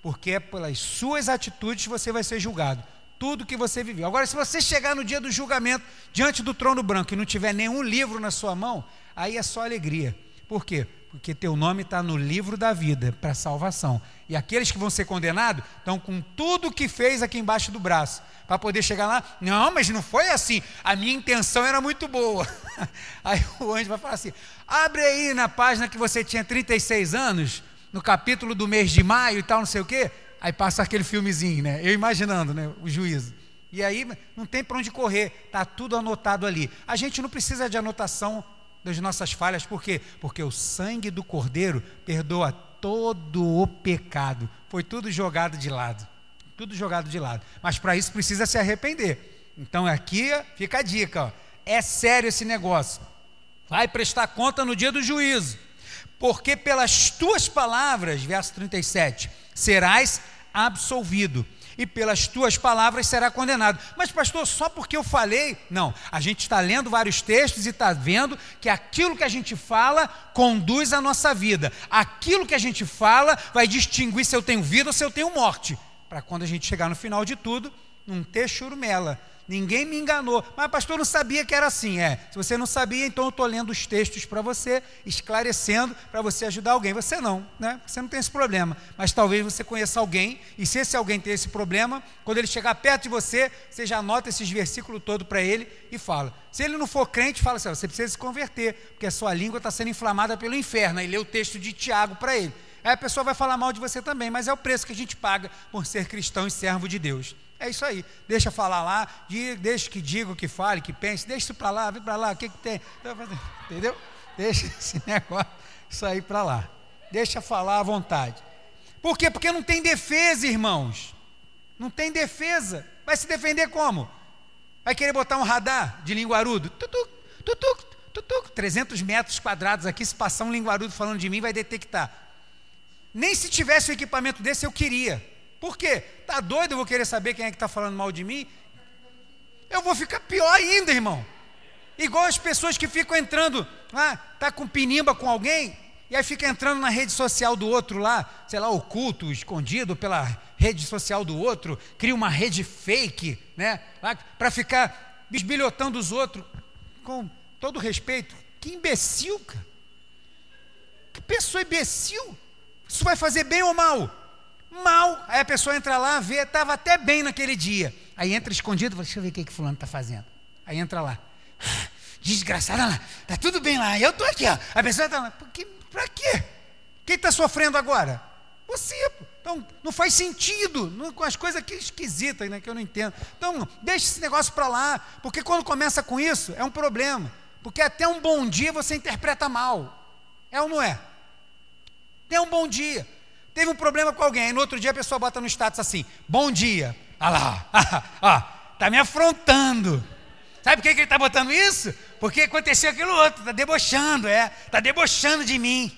porque é pelas suas atitudes você vai ser julgado. Tudo que você viveu. Agora, se você chegar no dia do julgamento diante do trono branco e não tiver nenhum livro na sua mão, aí é só alegria. Por quê? Porque teu nome está no livro da vida para salvação. E aqueles que vão ser condenados estão com tudo que fez aqui embaixo do braço. Para poder chegar lá, não, mas não foi assim. A minha intenção era muito boa. [laughs] Aí o anjo vai falar assim: abre aí na página que você tinha 36 anos no capítulo do mês de maio e tal, não sei o quê, aí passa aquele filmezinho, né? Eu imaginando, né? O juízo. E aí não tem para onde correr, está tudo anotado ali. A gente não precisa de anotação das nossas falhas, por quê? Porque o sangue do Cordeiro perdoa todo o pecado. Foi tudo jogado de lado. Tudo jogado de lado. Mas para isso precisa se arrepender. Então aqui fica a dica, ó. é sério esse negócio. Vai prestar conta no dia do juízo porque pelas tuas palavras, verso 37, serás absolvido, e pelas tuas palavras será condenado. Mas, pastor, só porque eu falei? Não, a gente está lendo vários textos e está vendo que aquilo que a gente fala conduz a nossa vida. Aquilo que a gente fala vai distinguir se eu tenho vida ou se eu tenho morte. Para quando a gente chegar no final de tudo, não ter churumela Ninguém me enganou. Mas, pastor, não sabia que era assim. É, se você não sabia, então eu estou lendo os textos para você, esclarecendo para você ajudar alguém. Você não, né? Você não tem esse problema. Mas talvez você conheça alguém, e se esse alguém tem esse problema, quando ele chegar perto de você, você já anota esses versículos todos para ele e fala. Se ele não for crente, fala assim: você precisa se converter, porque a sua língua está sendo inflamada pelo inferno. Aí lê o texto de Tiago para ele. Aí a pessoa vai falar mal de você também, mas é o preço que a gente paga por ser cristão e servo de Deus. É isso aí. Deixa falar lá, deixa que diga, que fale, que pense, deixa isso para lá, vem para lá, o que, que tem? Entendeu? Deixa esse [laughs] negócio, isso aí para lá. Deixa falar à vontade. Por quê? Porque não tem defesa, irmãos. Não tem defesa. Vai se defender como? Vai querer botar um radar de linguarudo? Tutuc, tutuc, tutuc, 300 metros quadrados aqui, se passar um linguarudo falando de mim, vai detectar. Nem se tivesse um equipamento desse, eu queria. Por quê? Tá doido? Eu vou querer saber quem é que está falando mal de mim? Eu vou ficar pior ainda, irmão. Igual as pessoas que ficam entrando, ah, tá com pinimba com alguém, e aí fica entrando na rede social do outro lá, sei lá, oculto, escondido pela rede social do outro, cria uma rede fake, né? Para ficar bisbilhotando os outros. Com todo respeito, que imbecil, cara. Que pessoa imbecil. Isso vai fazer bem ou mal? Mal. Aí a pessoa entra lá, vê, estava até bem naquele dia. Aí entra escondido, deixa eu ver o que, que fulano está fazendo. Aí entra lá. [sighs] Desgraçada lá, está tudo bem lá. Eu estou aqui, ó. A pessoa está lá. Para quê? Quem está sofrendo agora? Você. Então, não faz sentido com as coisas aqui esquisitas, né, que eu não entendo. Então, deixa esse negócio para lá, porque quando começa com isso, é um problema. Porque até um bom dia você interpreta mal. É ou não é? Até um bom dia. Teve um problema com alguém, aí no outro dia a pessoa bota no status assim: Bom dia. Ah lá, [laughs] ó, tá me afrontando. Sabe por que, que ele está botando isso? Porque aconteceu aquilo outro, está debochando, é, está debochando de mim.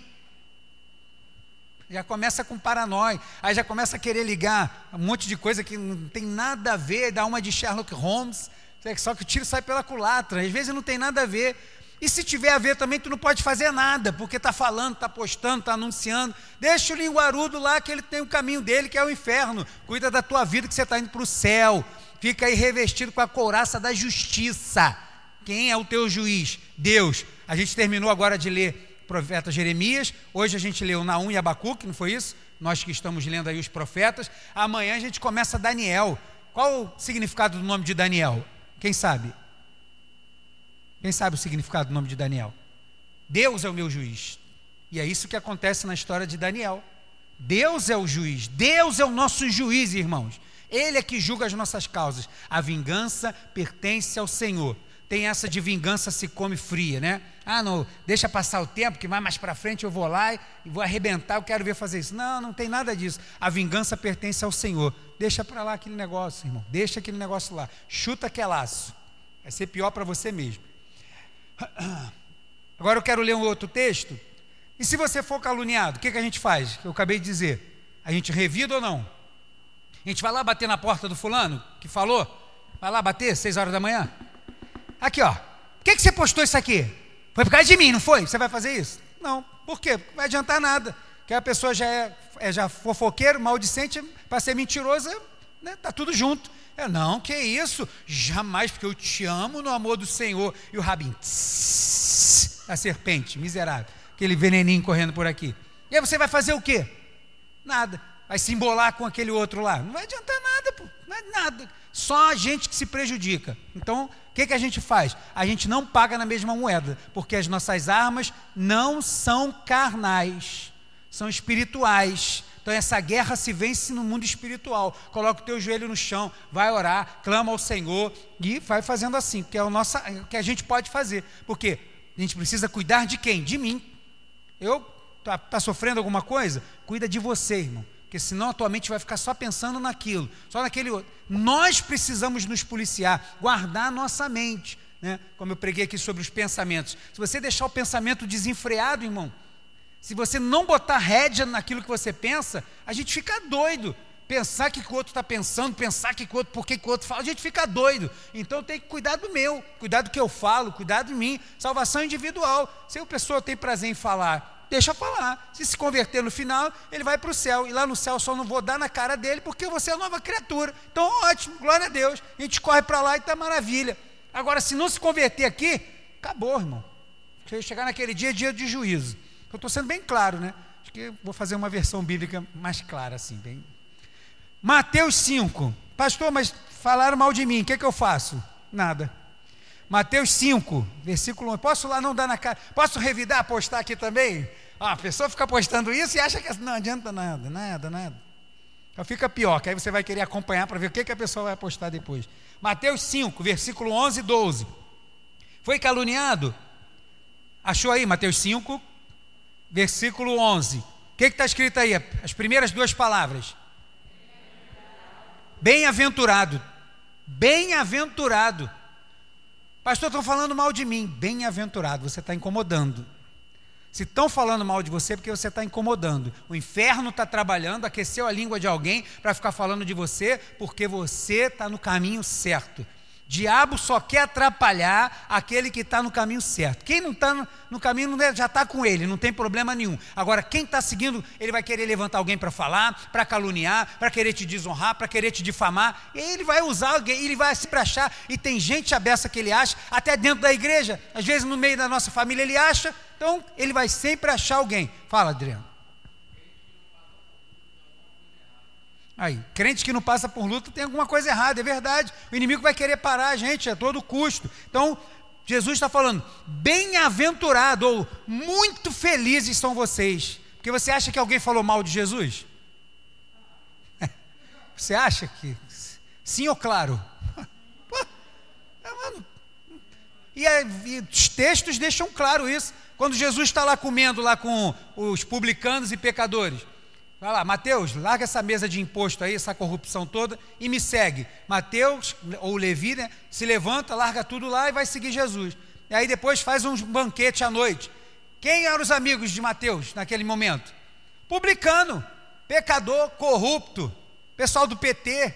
Já começa com paranoia, aí já começa a querer ligar um monte de coisa que não tem nada a ver, dá uma de Sherlock Holmes, só que o tiro sai pela culatra, às vezes não tem nada a ver. E se tiver a ver também, tu não pode fazer nada, porque está falando, está postando, está anunciando. Deixa o linguarudo lá, que ele tem o caminho dele, que é o inferno. Cuida da tua vida, que você está indo para o céu. Fica aí revestido com a couraça da justiça. Quem é o teu juiz? Deus. A gente terminou agora de ler o profeta Jeremias. Hoje a gente leu Naum e Abacuque, não foi isso? Nós que estamos lendo aí os profetas. Amanhã a gente começa Daniel Qual o significado do nome de Daniel? Quem sabe? Quem sabe o significado do nome de Daniel? Deus é o meu juiz. E é isso que acontece na história de Daniel. Deus é o juiz, Deus é o nosso juiz, irmãos. Ele é que julga as nossas causas. A vingança pertence ao Senhor. Tem essa de vingança se come fria, né? Ah, não, deixa passar o tempo, que vai mais para frente eu vou lá e vou arrebentar, eu quero ver fazer isso. Não, não tem nada disso. A vingança pertence ao Senhor. Deixa para lá aquele negócio, irmão. Deixa aquele negócio lá. Chuta aquele laço. Vai ser pior para você mesmo. [coughs] Agora eu quero ler um outro texto. E se você for caluniado, o que, que a gente faz? Eu acabei de dizer. A gente revida ou não? A gente vai lá bater na porta do fulano que falou? Vai lá bater, seis horas da manhã? Aqui, ó. Por que, que você postou isso aqui? Foi por causa de mim, não foi? Você vai fazer isso? Não. Por quê? Não vai adiantar nada. Que a pessoa já é, é já fofoqueiro, maldicente, para ser mentirosa, né? Tá tudo junto. É, não, que isso? Jamais, porque eu te amo no amor do Senhor. E o rabinho, tss, a serpente, miserável. Aquele veneninho correndo por aqui. E aí você vai fazer o quê? Nada vai se embolar com aquele outro lá. Não vai adiantar nada, pô. Não é nada. Só a gente que se prejudica. Então, o que, que a gente faz? A gente não paga na mesma moeda, porque as nossas armas não são carnais, são espirituais. Então, essa guerra se vence no mundo espiritual. Coloca o teu joelho no chão, vai orar, clama ao Senhor e vai fazendo assim, que é o nosso, que a gente pode fazer. Porque a gente precisa cuidar de quem? De mim. Eu tá, tá sofrendo alguma coisa? Cuida de você, irmão porque senão a tua mente vai ficar só pensando naquilo, só naquele outro. Nós precisamos nos policiar, guardar a nossa mente, né? como eu preguei aqui sobre os pensamentos. Se você deixar o pensamento desenfreado, irmão, se você não botar rédea naquilo que você pensa, a gente fica doido. Pensar que o outro está pensando, pensar que o outro, por que o outro fala, a gente fica doido. Então tem que cuidar do meu, cuidar do que eu falo, cuidar de mim. Salvação individual. Se a pessoa tem prazer em falar deixa falar. Se se converter no final, ele vai para o céu. E lá no céu só não vou dar na cara dele, porque você é nova criatura. Então, ótimo, glória a Deus. A gente corre para lá e está maravilha. Agora, se não se converter aqui, acabou, irmão. Chegar naquele dia, dia de juízo. Eu estou sendo bem claro, né? Acho que vou fazer uma versão bíblica mais clara, assim. Bem... Mateus 5. Pastor, mas falaram mal de mim, o que, é que eu faço? Nada. Mateus 5, versículo 1. Posso lá não dar na cara? Posso revidar, postar aqui também? Ah, a pessoa fica postando isso e acha que não adianta nada, nada, nada. Então fica pior, que aí você vai querer acompanhar para ver o que, que a pessoa vai postar depois. Mateus 5, versículo 11 e 12. Foi caluniado? Achou aí, Mateus 5, versículo 11. O que está escrito aí? As primeiras duas palavras. Bem-aventurado. Bem-aventurado. Pastor, estão falando mal de mim. Bem-aventurado, você está incomodando. Se estão falando mal de você, é porque você está incomodando. O inferno está trabalhando, aqueceu a língua de alguém para ficar falando de você, porque você está no caminho certo. Diabo só quer atrapalhar aquele que está no caminho certo. Quem não está no, caminho já está com ele, não tem problema nenhum. Agora, quem está seguindo, ele vai querer levantar alguém para falar, para caluniar, para querer te desonrar, para querer te difamar. E ele vai usar alguém, ele vai se achar. E tem gente abessa que ele acha, até dentro da igreja, às vezes no meio da nossa família ele acha. Então, ele vai sempre achar alguém. Fala, Adriano. Aí, crente que não passa por luta tem alguma coisa errada, é verdade. O inimigo vai querer parar a gente a todo custo. Então, Jesus está falando: bem-aventurado ou muito felizes são vocês. Porque você acha que alguém falou mal de Jesus? [laughs] Você acha que sim ou claro? [laughs] É, e, e os textos deixam claro isso. Quando Jesus está lá comendo lá com os publicanos e pecadores, Vai lá, Mateus, larga essa mesa de imposto aí, essa corrupção toda, e me segue. Mateus, ou Levi, né, se levanta, larga tudo lá e vai seguir Jesus. E aí depois faz um banquete à noite. Quem eram os amigos de Mateus naquele momento? Publicano, pecador, corrupto, pessoal do PT.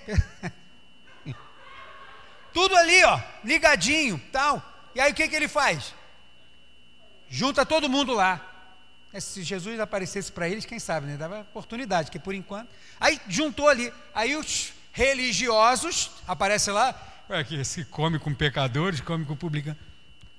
[laughs] tudo ali, ó, ligadinho, tal. E aí o que, que ele faz? Junta todo mundo lá. É, se Jesus aparecesse para eles, quem sabe, né? Dava oportunidade, que por enquanto. Aí juntou ali. Aí os religiosos, aparece lá, é que se come com pecadores, come com publicanos.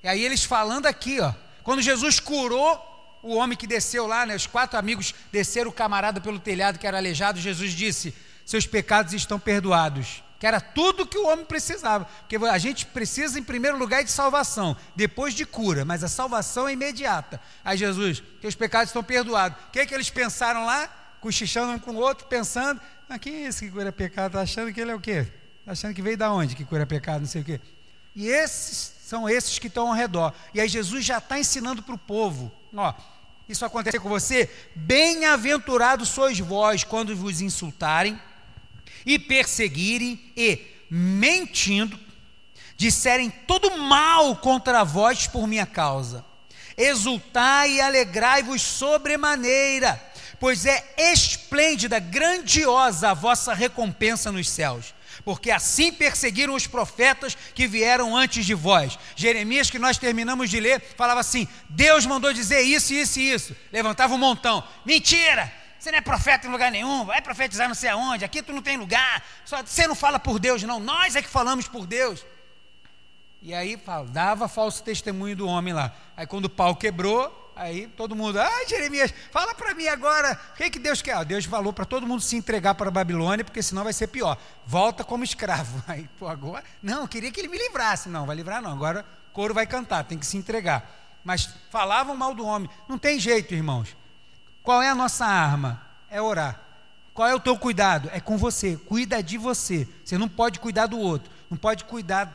E aí eles falando aqui, ó. Quando Jesus curou o homem que desceu lá, né? Os quatro amigos desceram o camarada pelo telhado que era aleijado, Jesus disse: Seus pecados estão perdoados. Que era tudo que o homem precisava. Porque a gente precisa, em primeiro lugar, de salvação, depois de cura, mas a salvação é imediata. Aí Jesus, os pecados estão perdoados. O que, é que eles pensaram lá? Cochichando um com o outro, pensando, ah, quem é esse que cura pecado? Está achando que ele é o quê? Está achando que veio da onde que cura pecado, não sei o quê. E esses são esses que estão ao redor. E aí Jesus já está ensinando para o povo, ó, isso acontecer com você, bem-aventurados sois vós quando vos insultarem e perseguirem e, mentindo, disserem todo mal contra vós por minha causa. Exultai e alegrai-vos sobremaneira, pois é esplêndida, grandiosa a vossa recompensa nos céus. Porque assim perseguiram os profetas que vieram antes de vós. Jeremias, que nós terminamos de ler, falava assim: Deus mandou dizer isso, isso e isso. Levantava um montão. Mentira! Você não é profeta em lugar nenhum, vai profetizar não sei aonde, aqui tu não tem lugar, só, você não fala por Deus, não, nós é que falamos por Deus. E aí dava falso testemunho do homem lá. Aí quando o pau quebrou, aí todo mundo, ah, Jeremias, fala para mim agora, o que, que Deus quer? Ah, Deus falou para todo mundo se entregar para a Babilônia, porque senão vai ser pior. Volta como escravo. [laughs] Aí, pô, agora, não, queria que ele me livrasse. Não, vai livrar não, agora couro vai cantar, tem que se entregar. Mas falavam mal do homem. Não tem jeito, irmãos. Qual é a nossa arma? É orar. Qual é o teu cuidado? É com você. Cuida de você. Você não pode cuidar do outro. Não pode cuidar,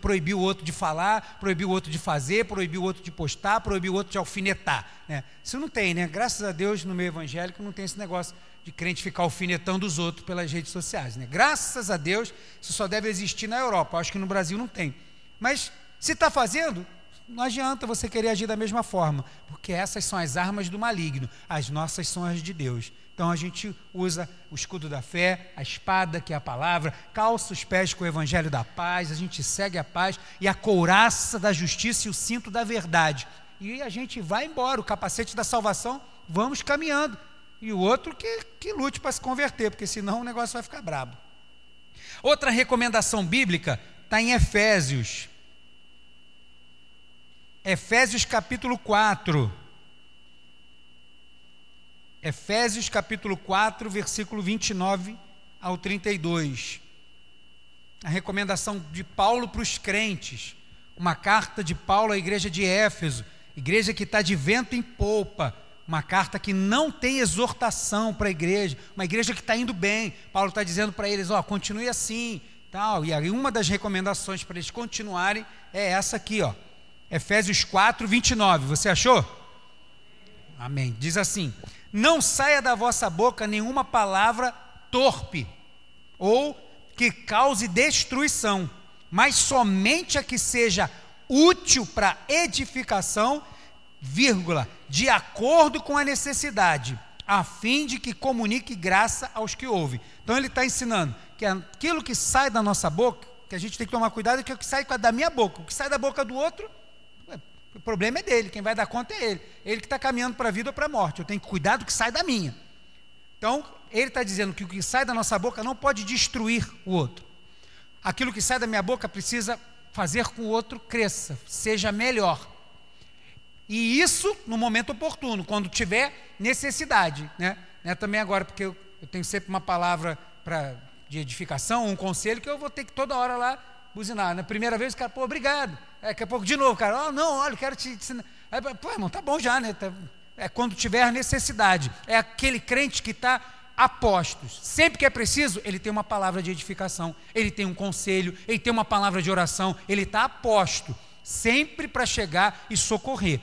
proibir o outro de falar, proibir o outro de fazer, proibir o outro de postar, proibir o outro de alfinetar. Né? Isso não tem, né? Graças a Deus, no meio evangélico, não tem esse negócio de crente ficar alfinetando os outros pelas redes sociais. Né? Graças a Deus, isso só deve existir na Europa. Acho que no Brasil não tem. Mas se está fazendo, não adianta você querer agir da mesma forma, porque essas são as armas do maligno, as nossas são as de Deus. Então a gente usa o escudo da fé, a espada, que é a palavra, calça os pés com o evangelho da paz, a gente segue a paz e a couraça da justiça e o cinto da verdade. E a gente vai embora, o capacete da salvação, vamos caminhando. E o outro que, que lute para se converter, porque senão o negócio vai ficar brabo. Outra recomendação bíblica está em Efésios, Efésios capítulo 4. Efésios capítulo 4, versículo 29 ao 32. A recomendação de Paulo para os crentes. Uma carta de Paulo à igreja de Éfeso, igreja que está de vento em polpa. Uma carta que não tem exortação para a igreja, uma igreja que está indo bem. Paulo está dizendo para eles: ó, continue assim, tal. E aí uma das recomendações para eles continuarem é essa aqui, ó. Efésios 4, 29. Você achou? Amém. Diz assim: Não saia da vossa boca nenhuma palavra torpe ou que cause destruição, mas somente a que seja útil para edificação, vírgula, de acordo com a necessidade, a fim de que comunique graça aos que ouvem. Então ele está ensinando que aquilo que sai da nossa boca, que a gente tem que tomar cuidado, é que o que sai da minha boca, o que sai da boca do outro o problema é dele, quem vai dar conta é ele. Ele que está caminhando para a vida ou para a morte. Eu tenho que cuidar do que sai da minha. Então, ele está dizendo que o que sai da nossa boca não pode destruir o outro. Aquilo que sai da minha boca precisa fazer com que o outro cresça, seja melhor. E isso no momento oportuno, quando tiver necessidade. Né? né? Também agora, porque eu, eu tenho sempre uma palavra pra, de edificação, um conselho, que eu vou ter que toda hora lá buzinar. Na primeira vez, o cara, pô, obrigado. É, daqui a pouco, de novo, cara, oh, não, olha, quero te ensinar. Pô, irmão, tá bom já, né? Tá, é quando tiver necessidade. É aquele crente que está a postos. Sempre que é preciso, ele tem uma palavra de edificação, ele tem um conselho, ele tem uma palavra de oração, ele está a posto, sempre para chegar e socorrer.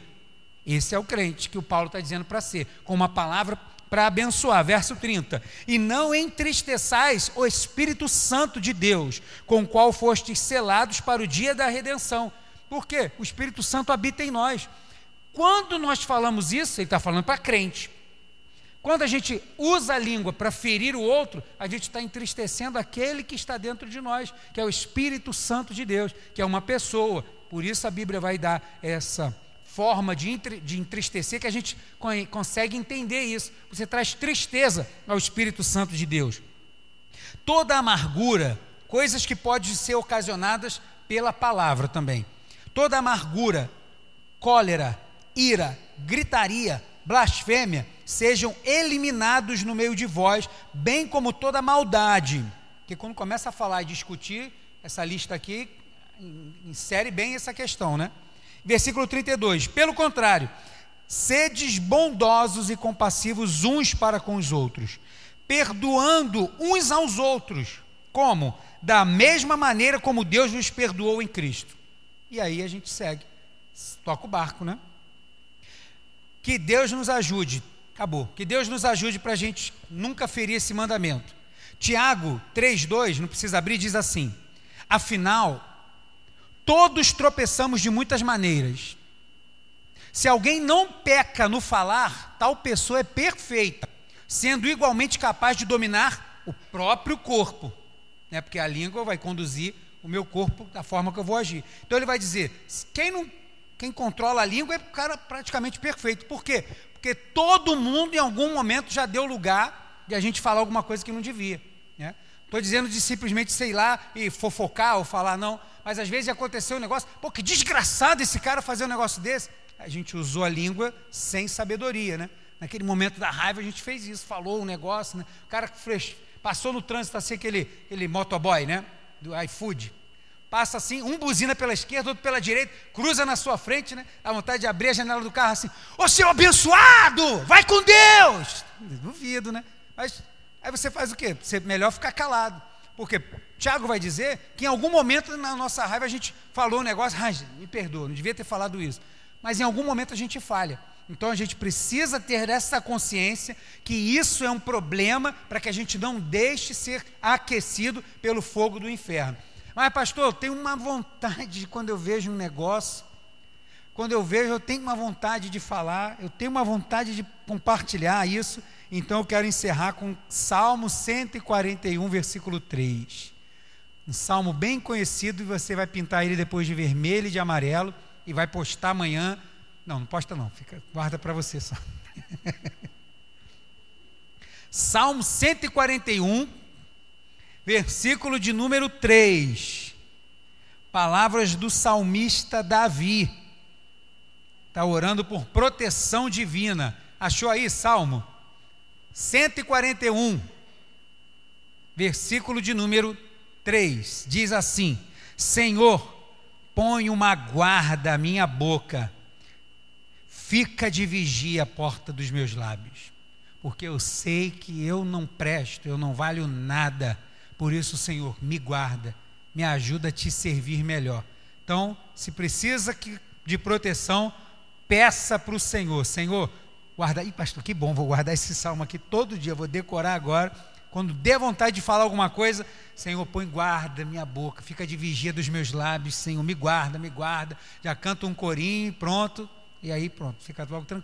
Esse é o crente que o Paulo está dizendo para ser, com uma palavra para abençoar. Verso 30. E não entristeçais o Espírito Santo de Deus, com o qual fostes selados para o dia da redenção. Por quê? O Espírito Santo habita em nós. Quando nós falamos isso, ele está falando para crente. Quando a gente usa a língua para ferir o outro, a gente está entristecendo aquele que está dentro de nós, que é o Espírito Santo de Deus, que é uma pessoa. Por isso a Bíblia vai dar essa forma de, de entristecer que a gente consegue entender isso. Você traz tristeza ao Espírito Santo de Deus. Toda amargura, coisas que podem ser ocasionadas pela palavra também. Toda amargura, cólera, ira, gritaria, blasfêmia, sejam eliminados no meio de vós, bem como toda maldade Porque quando começa a falar e discutir, essa lista aqui insere bem essa questão, né? Versículo 32. Pelo contrário, sedes bondosos e compassivos uns para com os outros, perdoando uns aos outros. Como? Da mesma maneira como Deus nos perdoou em Cristo. E aí a gente segue. Toca o barco, né? Que Deus nos ajude. Acabou. Que Deus nos ajude para a gente nunca ferir esse mandamento. Tiago 3,2, não precisa abrir, diz assim: Afinal, todos tropeçamos de muitas maneiras. Se alguém não peca no falar, tal pessoa é perfeita, sendo igualmente capaz de dominar o próprio corpo, né? porque a língua vai conduzir o meu corpo da forma que eu vou agir. Então ele vai dizer: quem, não, quem controla a língua é o cara praticamente perfeito. Por quê? Porque todo mundo em algum momento já deu lugar de a gente falar alguma coisa que não devia. Estou dizendo de simplesmente, sei lá, e fofocar ou falar, não. Mas às vezes aconteceu um negócio, pô, que desgraçado esse cara fazer um negócio desse. A gente usou a língua sem sabedoria, né? Naquele momento da raiva a gente fez isso, falou um negócio, né? O cara passou no trânsito assim, aquele, aquele motoboy, né? Do iFood. Passa assim, um buzina pela esquerda, outro pela direita, cruza na sua frente, né? Dá vontade de abrir a janela do carro assim, ô seu abençoado, vai com Deus! Duvido, né? Mas Aí você faz o quê? Você melhor ficar calado. Porque Tiago vai dizer que em algum momento na nossa raiva a gente falou um negócio, ai, me perdoa, não devia ter falado isso. Mas em algum momento a gente falha. Então a gente precisa ter essa consciência que isso é um problema para que a gente não deixe ser aquecido pelo fogo do inferno. Mas, pastor, eu tenho uma vontade quando eu vejo um negócio, quando eu vejo, eu tenho uma vontade de falar, eu tenho uma vontade de compartilhar isso. Então eu quero encerrar com Salmo 141, versículo 3. Um salmo bem conhecido e você vai pintar ele depois de vermelho e de amarelo e vai postar amanhã. Não, não posta não, fica, guarda para você só. [laughs] Salmo 141, versículo de número 3. Palavras do salmista Davi. Está orando por proteção divina. Achou aí, Salmo? 141, versículo de número 3, diz assim: Senhor, põe uma guarda à minha boca, fica de vigia a porta dos meus lábios, porque eu sei que eu não presto, eu não valho nada, por isso, Senhor, me guarda, me ajuda a te servir melhor. Então, se precisa de proteção, peça para o Senhor: Senhor, guardar. Ih, pastor, que bom, vou guardar esse salmo aqui todo dia, vou decorar agora. Quando der vontade de falar alguma coisa, Senhor, põe guarda minha boca, fica de vigia dos meus lábios, Senhor, me guarda, me guarda. Já canto um corinho, pronto, e aí pronto, fica logo tranquilo.